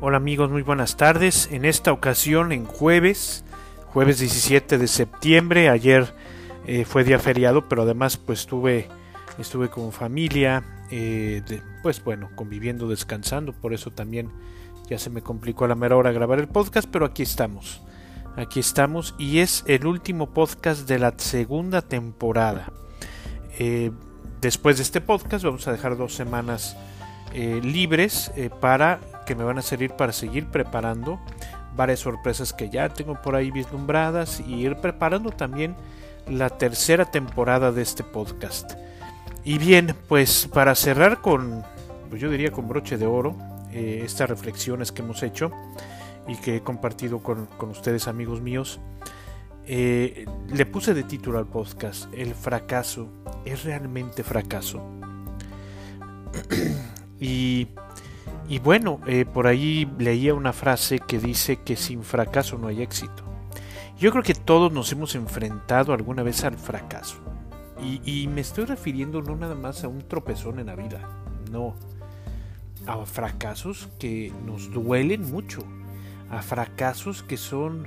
Hola amigos, muy buenas tardes. En esta ocasión, en jueves, jueves 17 de septiembre, ayer eh, fue día feriado, pero además pues estuve, con familia, eh, pues bueno, conviviendo, descansando, por eso también ya se me complicó a la mera hora grabar el podcast, pero aquí estamos. Aquí estamos y es el último podcast de la segunda temporada. Eh, después de este podcast vamos a dejar dos semanas libres para que me van a servir para seguir preparando varias sorpresas que ya tengo por ahí vislumbradas y ir preparando también la tercera temporada de este podcast. Y bien, pues para cerrar con, pues yo diría con broche de oro, eh, estas reflexiones que hemos hecho y que he compartido con, ustedes amigos míos, eh, le puse de título al podcast, El fracaso es realmente fracaso. y y bueno, eh, por ahí leía una frase que dice que sin fracaso no hay éxito. Yo creo que todos nos hemos enfrentado alguna vez al fracaso. Y, me estoy refiriendo no nada más a un tropezón en la vida, no. A fracasos que nos duelen mucho. A fracasos que son,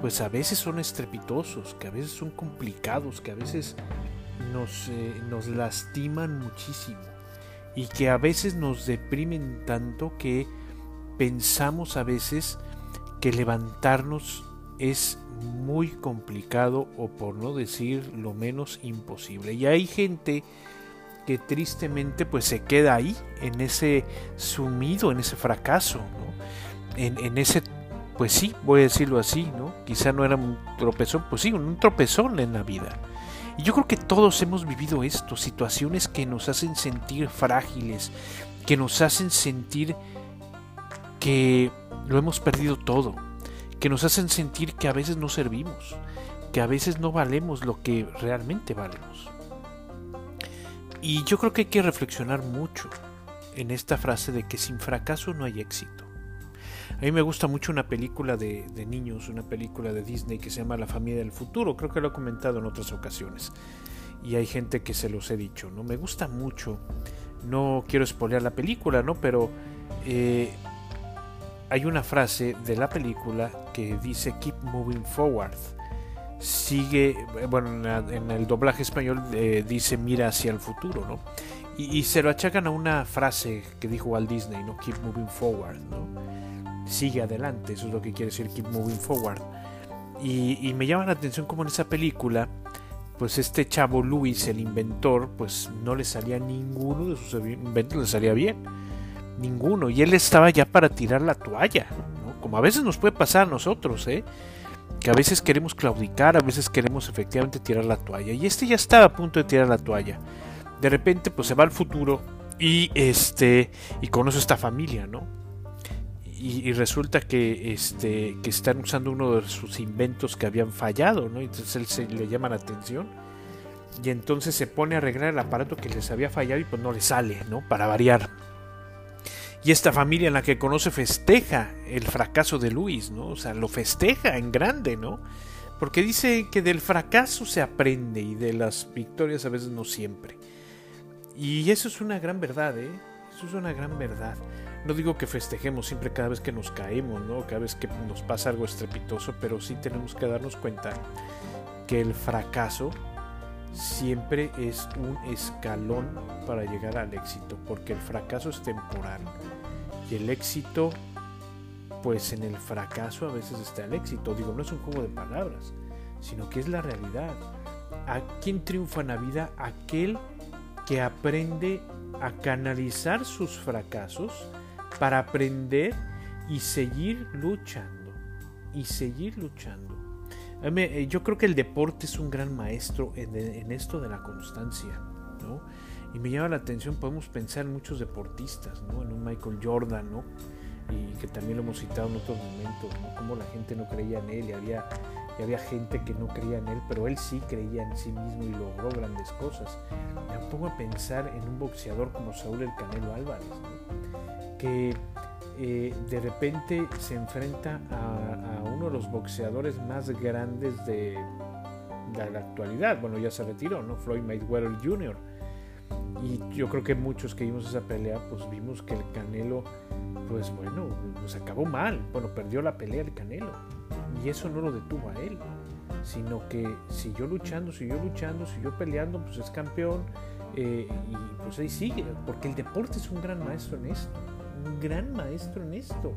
pues a veces son estrepitosos, que a veces son complicados, que a veces nos, eh, nos lastiman muchísimo y que a veces nos deprimen tanto que pensamos a veces que levantarnos es muy complicado o por no decir lo menos imposible. Y hay gente que tristemente pues se queda ahí, en ese sumido, en ese fracaso, en, en, ese, pues sí, voy a decirlo así, ¿no? Quizá no era un tropezón, pues sí, un tropezón en la vida. Y yo creo que todos hemos vivido esto, situaciones que nos hacen sentir frágiles, que nos hacen sentir que lo hemos perdido todo, que nos hacen sentir que a veces no servimos, que a veces no valemos lo que realmente valemos. Y yo creo que hay que reflexionar mucho en esta frase de que sin fracaso no hay éxito. A mí me gusta mucho una película de, niños, una película de Disney que se llama La familia del futuro. Creo que lo he comentado en otras ocasiones. Y hay gente que se los he dicho, ¿no? Me gusta mucho. No quiero espolear la película, ¿no? Pero eh, hay una frase de la película que dice Keep moving forward. Sigue, bueno, en, el doblaje español eh, dice mira hacia el futuro, ¿no? Y, y, se lo achacan a una frase que dijo Walt Disney, ¿no? Keep moving forward, ¿no? Sigue adelante, eso es lo que quiere decir keep moving forward. Y, me llama la atención como en esa película, pues este chavo Luis, el inventor, pues no le salía ninguno de sus inventos, le salía bien. Ninguno. Y él estaba ya para tirar la toalla. Como a veces nos puede pasar a nosotros, ¿eh? que a veces queremos claudicar, a veces queremos efectivamente tirar la toalla. Y este ya estaba a punto de tirar la toalla. De repente, pues se va al futuro y este y conoce esta familia, ¿no? Y, resulta que, este, que están usando uno de sus inventos que habían fallado, ¿no? Entonces él se le llama la atención y entonces se pone a arreglar el aparato que les había fallado y pues no le sale, ¿no? Para variar. Y esta familia en la que conoce festeja el fracaso de Luis, ¿no? O sea, lo festeja en grande, ¿no? Porque dice que del fracaso se aprende y de las victorias a veces no siempre. Y eso es una gran verdad, ¿eh? Eso es una gran verdad. No digo que festejemos siempre cada vez que nos caemos, ¿no? Cada vez que nos pasa algo estrepitoso, pero sí tenemos que darnos cuenta que el fracaso siempre es un escalón para llegar al éxito, porque el fracaso es temporal y el éxito, pues en el fracaso a veces está el éxito. Digo, no es un juego de palabras, sino que es la realidad. ¿A quién triunfa en la vida? Aquel que aprende a canalizar sus fracasos para aprender y seguir luchando. Y seguir luchando. Eh, yo creo que el deporte es un gran maestro en, esto de la constancia. ¿no? Y me llama la atención, podemos pensar en muchos deportistas, ¿no? en un Michael Jordan, ¿no? y que también lo hemos citado en otros momentos, ¿no? como la gente no creía en él había, y había gente que no creía en él, pero él sí creía en sí mismo y logró grandes cosas. Me pongo a pensar en un boxeador como Saúl El Canelo Álvarez. ¿no? Que eh, de repente se enfrenta a, uno de los boxeadores más grandes de, la actualidad. Bueno, ya se retiró, ¿no? Floyd Mayweather Jr. Y yo creo que muchos que vimos esa pelea, pues vimos que el Canelo, pues bueno, pues acabó mal. Bueno, perdió la pelea el Canelo. Y eso no lo detuvo a él, sino que siguió luchando, siguió luchando, siguió peleando, pues es campeón. Eh, y pues ahí sigue, porque el deporte es un gran maestro en esto, un gran maestro en esto,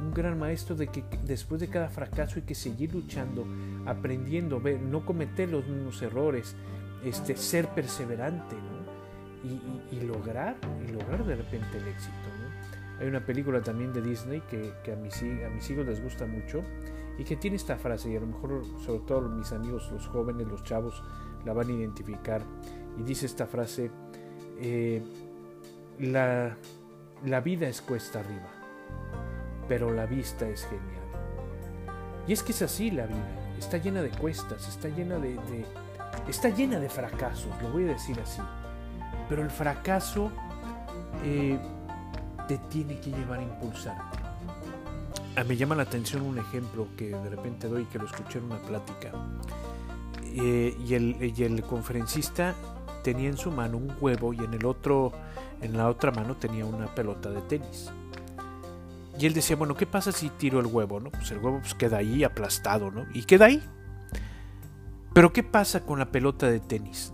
un gran maestro de que después de cada fracaso hay que seguir luchando, aprendiendo, ver, no cometer los mismos errores, este, ser perseverante, ¿no? y, lograr, y lograr de repente el éxito. Hay una película también de Disney que, a, mis, a mis hijos les gusta mucho y que tiene esta frase, y a lo mejor sobre todo mis amigos, los jóvenes, los chavos, la van a identificar. Y dice esta frase, eh, la, la, vida es cuesta arriba, pero la vista es genial. Y es que es así la vida, está llena de cuestas, está llena de, está llena de fracasos, lo voy a decir así. Pero el fracaso eh, te tiene que llevar a impulsarte. Ah, me llama la atención un ejemplo que de repente doy, que lo escuché en una plática. Eh, y, el, y el conferencista tenía en su mano un huevo y en el otro, en la otra mano tenía una pelota de tenis. Y él decía, bueno, ¿qué pasa si tiro el huevo? ¿no? Pues el huevo pues, queda ahí aplastado, ¿no? Y queda ahí. Pero ¿qué pasa con la pelota de tenis?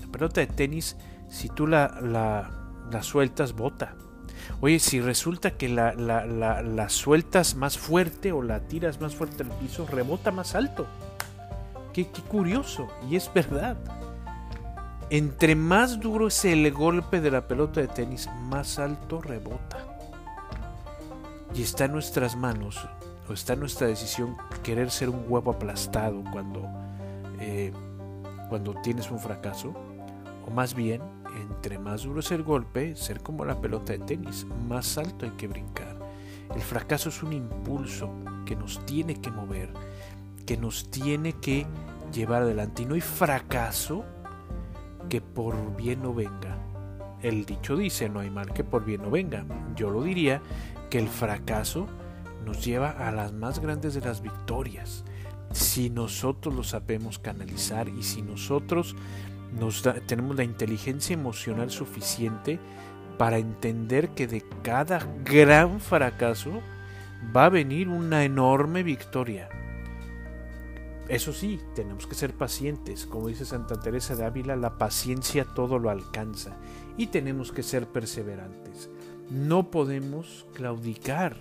La pelota de tenis si tú la, la, sueltas, bota. Oye, si resulta que la, la, sueltas más fuerte o la tiras más fuerte al piso, rebota más alto. Qué, qué, curioso, y es verdad. Entre más duro es el golpe de la pelota de tenis, más alto rebota. Y está en nuestras manos, o está en nuestra decisión, querer ser un huevo aplastado cuando, eh, cuando tienes un fracaso, o más bien entre más duro es el golpe, ser como la pelota de tenis, más alto hay que brincar. El fracaso es un impulso que nos tiene que mover, que nos tiene que llevar adelante. Y no hay fracaso que por bien no venga. El dicho dice, no hay mal que por bien no venga. Yo lo diría que el fracaso nos lleva a las más grandes de las victorias. Si nosotros lo sabemos canalizar y si nosotros tenemos la inteligencia emocional suficiente para entender que de cada gran fracaso va a venir una enorme victoria. Eso sí, tenemos que ser pacientes. Como dice Santa Teresa de Ávila, la paciencia todo lo alcanza. Y tenemos que ser perseverantes. No podemos claudicar.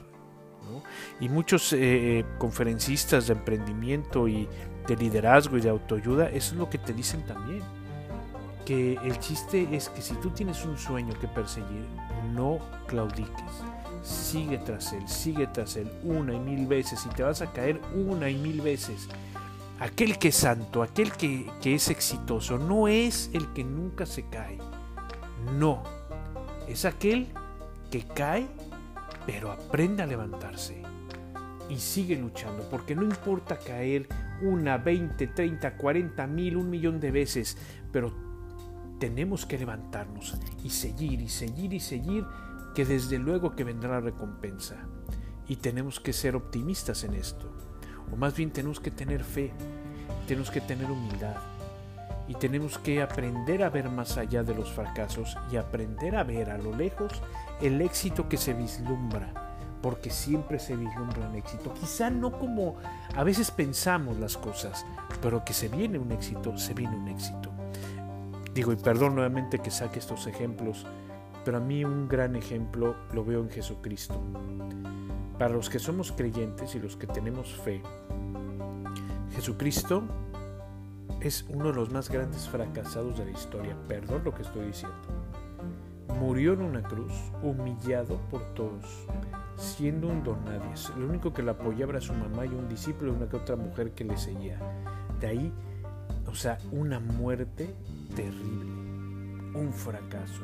Y muchos eh, eh, conferencistas de emprendimiento y de liderazgo y de autoayuda, eso es lo que te dicen también que el chiste es que si tú tienes un sueño que perseguir, no claudiques. Sigue tras él, sigue tras él una y mil veces y te vas a caer una y mil veces. Aquel que es santo, aquel que, es exitoso, no es el que nunca se cae. No, es aquel que cae, pero aprende a levantarse y sigue luchando, porque no importa caer una, veinte, treinta, cuarenta mil, un millón de veces, pero tenemos que levantarnos y seguir y seguir y seguir, que desde luego que vendrá la recompensa. Y tenemos que ser optimistas en esto. O más bien tenemos que tener fe, tenemos que tener humildad. Y tenemos que aprender a ver más allá de los fracasos y aprender a ver a lo lejos el éxito que se vislumbra porque siempre se vislumbra un éxito. Quizá no como a veces pensamos las cosas, pero que se viene un éxito, se viene un éxito. Digo, y perdón nuevamente que saque estos ejemplos, pero a mí un gran ejemplo lo veo en Jesucristo. Para los que somos creyentes y los que tenemos fe, Jesucristo es uno de los más grandes fracasados de la historia. Perdón lo que estoy diciendo. Murió en una cruz, humillado por todos, siendo un don nadie. Lo único que le apoyaba era su mamá y un discípulo y una que otra mujer que le seguía. De ahí, o sea, una muerte terrible, un fracaso.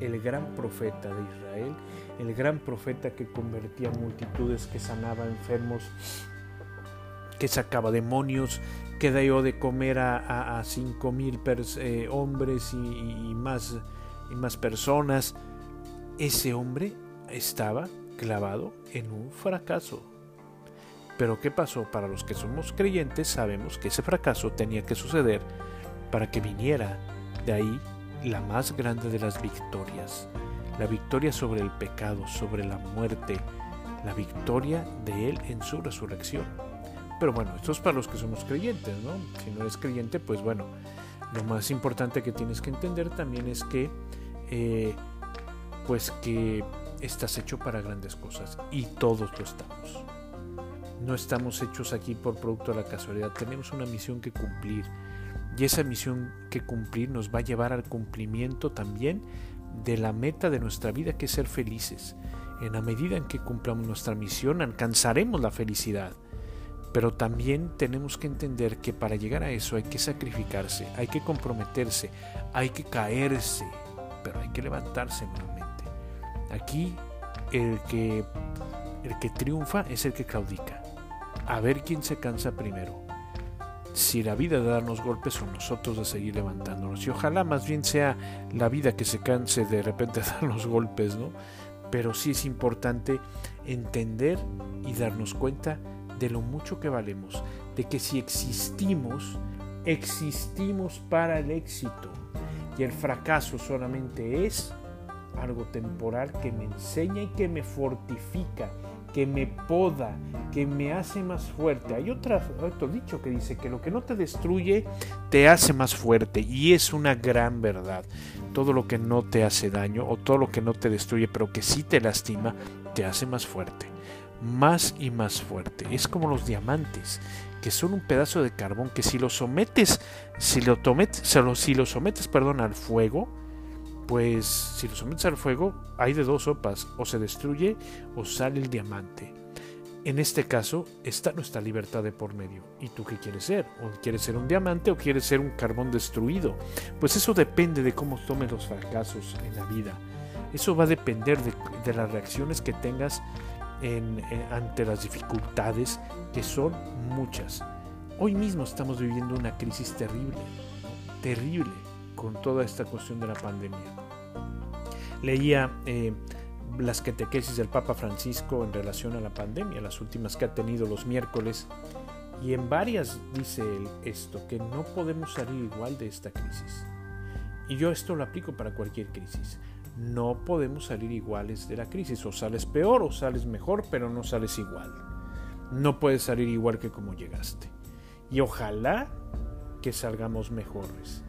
El gran profeta de Israel, el gran profeta que convertía multitudes, que sanaba enfermos, que sacaba demonios, que dio de comer a, cinco mil eh, hombres y más personas. Ese hombre estaba clavado en un fracaso. Pero ¿qué pasó? Para los que somos creyentes sabemos que ese fracaso tenía que suceder para que viniera de ahí la más grande de las victorias, la victoria sobre el pecado, sobre la muerte, la victoria de Él en su resurrección. Pero bueno, esto es para los que somos creyentes, ¿no? Si no eres creyente, pues bueno, lo más importante que tienes que entender también es que, eh, pues que estás hecho para grandes cosas y todos lo estamos. No estamos hechos aquí por producto de la casualidad, tenemos una misión que cumplir y esa misión que cumplir nos va a llevar al cumplimiento también de la meta de nuestra vida que es ser felices. En la medida en que cumplamos nuestra misión alcanzaremos la felicidad. Pero también tenemos que entender que para llegar a eso hay que sacrificarse, hay que comprometerse, hay que caerse, pero hay que levantarse nuevamente. Aquí el que, el que triunfa es el que claudica. A ver quién se cansa primero. Si la vida de darnos golpes o nosotros de seguir levantándonos. Y ojalá más bien sea la vida que se canse de repente de darnos golpes, ¿no? Pero sí es importante entender y darnos cuenta de lo mucho que valemos, de que si existimos, existimos para el éxito. Y el fracaso solamente es algo temporal que me enseña y que me fortifica, que me poda, que me hace más fuerte. Hay otro dicho que dice que lo que no te destruye te hace más fuerte y es una gran verdad. Todo lo que no te hace daño o todo lo que no te destruye pero que sí te lastima te hace más fuerte, más y más fuerte. Es como los diamantes que son un pedazo de carbón que si lo sometes, si lo, si lo sometes, perdón, al fuego, pues si lo sometes al fuego hay de dos sopas, o se destruye o sale el diamante. En este caso está nuestra libertad de por medio. ¿Y tú qué quieres ser? ¿O quieres ser un diamante o quieres ser un carbón destruido? Pues eso depende de cómo tomes los fracasos en la vida. Eso va a depender de, las reacciones que tengas ante las dificultades, que son muchas. Hoy mismo estamos viviendo una crisis terrible, terrible con toda esta cuestión de la pandemia. Leía eh, las catequesis del Papa Francisco en relación a la pandemia, las últimas que ha tenido los miércoles, y en varias dice él esto, que no podemos salir igual de esta crisis. Y yo esto lo aplico para cualquier crisis. No podemos salir iguales de la crisis. O sales peor o sales mejor, pero no sales igual. No puedes salir igual que como llegaste. Y ojalá que salgamos mejores.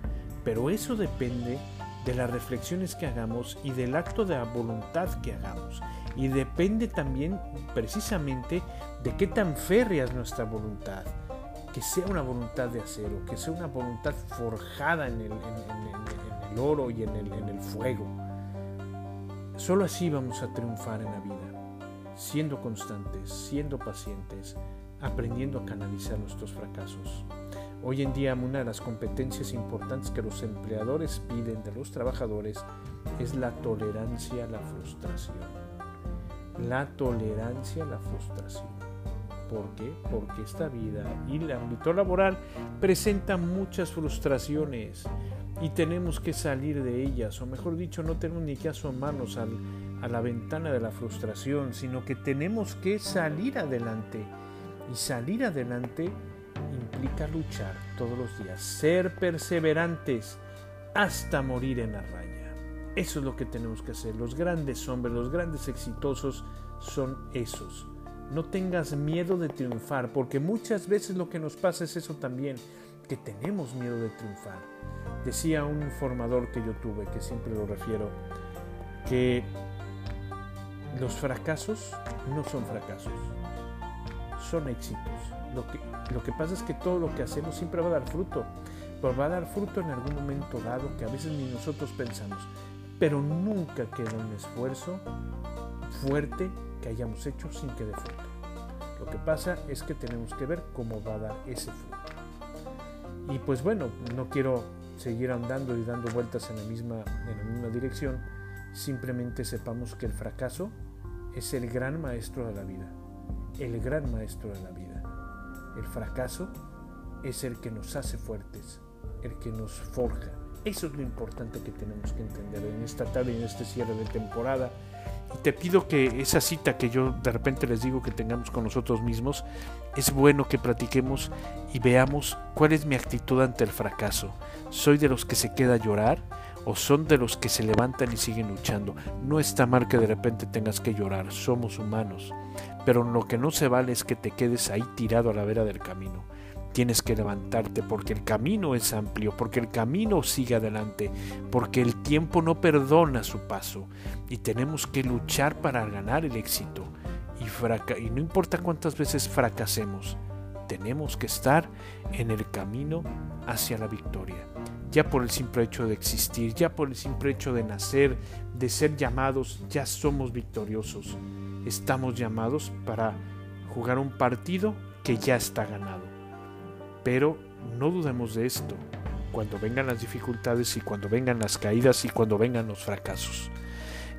Pero eso depende de las reflexiones que hagamos y del acto de la voluntad que hagamos. Y depende también precisamente de qué tan férrea es nuestra voluntad. Que sea una voluntad de acero, que sea una voluntad forjada en el, oro y en el, en el fuego. Solo así vamos a triunfar en la vida, siendo constantes, siendo pacientes, aprendiendo a canalizar nuestros fracasos. Hoy en día una de las competencias importantes que los empleadores piden de los trabajadores es la tolerancia a la frustración. La tolerancia a la frustración. ¿Por qué? Porque esta vida y el ámbito laboral presentan muchas frustraciones y tenemos que salir de ellas, o mejor dicho, no tenemos ni que asomarnos a la ventana de la frustración, sino que tenemos que salir adelante. Y salir adelante implica luchar todos los días, ser perseverantes hasta morir en la raya. Eso es lo que tenemos que hacer. Los grandes hombres, los grandes exitosos son esos. No tengas miedo de triunfar, porque muchas veces lo que nos pasa es eso también, que tenemos miedo de triunfar. Decía un formador que yo tuve, que siempre lo refiero, que los fracasos no son fracasos, son éxitos. Lo que, lo que pasa es que todo lo que hacemos siempre va a dar fruto, pero va a dar fruto en algún momento dado que a veces ni nosotros pensamos, pero nunca queda un esfuerzo fuerte que hayamos hecho sin que dé fruto. Lo que pasa es que tenemos que ver cómo va a dar ese fruto. Y pues bueno, no quiero seguir andando y dando vueltas en la misma, en la misma dirección, simplemente sepamos que el fracaso es el gran maestro de la vida, el gran maestro de la vida. El fracaso es el que nos hace fuertes, el que nos forja. Eso es lo importante que tenemos que entender en esta tarde y en este cierre de temporada. Y te pido que esa cita que yo de repente les digo que tengamos con nosotros mismos, es bueno que platiquemos y veamos cuál es mi actitud ante el fracaso. ¿Soy de los que se queda a llorar o son de los que se levantan y siguen luchando. No está mal que de repente tengas que llorar, somos humanos, pero lo que no se vale es que te quedes ahí tirado a la vera del camino. Tienes que levantarte porque el camino es amplio, porque el camino sigue adelante, porque el tiempo no perdona su paso y tenemos que luchar para ganar el éxito. Y, y no importa cuántas veces fracasemos, tenemos que estar en el camino hacia la victoria. Ya por el simple hecho de existir, ya por el simple hecho de nacer, de ser llamados, ya somos victoriosos. Estamos llamados para jugar un partido que ya está ganado. Pero no dudemos de esto cuando vengan las dificultades y cuando vengan las caídas y cuando vengan los fracasos.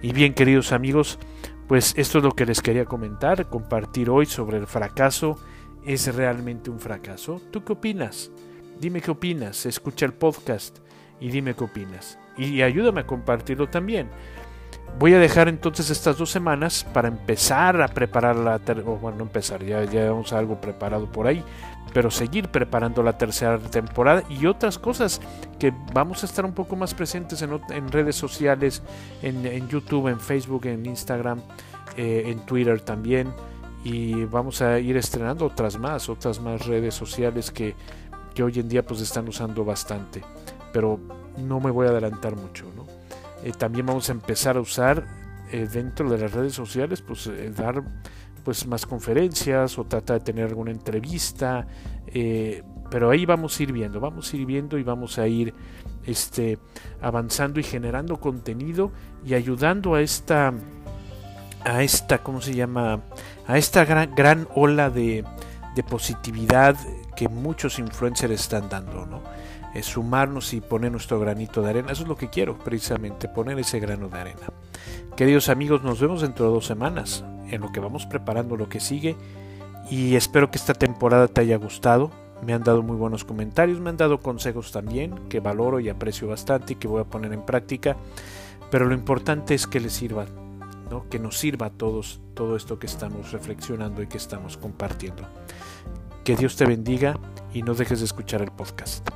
Y bien, queridos amigos, pues esto es lo que les quería comentar, compartir hoy sobre el fracaso es realmente un fracaso? ¿Tú qué opinas? Dime qué opinas, escucha el podcast y dime qué opinas. Y ayúdame a compartirlo también. Voy a dejar entonces estas dos semanas para empezar a preparar la bueno, no empezar, ya llevamos algo preparado por ahí, pero seguir preparando la tercera temporada y otras cosas que vamos a estar un poco más presentes en, redes sociales, en, YouTube, en Facebook, en Instagram, eh, en Twitter también y vamos a ir estrenando otras más, otras más redes sociales que, que hoy en día pues están usando bastante, pero no me voy a adelantar mucho, ¿no? Eh, también vamos a empezar a usar eh, dentro de las redes sociales, pues eh, dar pues más conferencias o tratar de tener alguna entrevista, pero ahí vamos a ir viendo, vamos a ir viendo y vamos a ir este, avanzando y generando contenido y ayudando a esta a esta, ¿cómo se llama? A esta gran, gran ola de, de positividad que muchos influencers están dando, ¿no? Es sumarnos y poner nuestro granito de arena. Eso es lo que quiero, precisamente, poner ese grano de arena. Queridos amigos, nos vemos dentro de dos semanas, en lo que vamos preparando lo que sigue. Y espero que esta temporada te haya gustado. Me han dado muy buenos comentarios, me han dado consejos también, que valoro y aprecio bastante y que voy a poner en práctica. Pero lo importante es que les sirva que nos sirva a todos todo esto que estamos reflexionando y que estamos compartiendo. Que Dios te bendiga y no dejes de escuchar el podcast.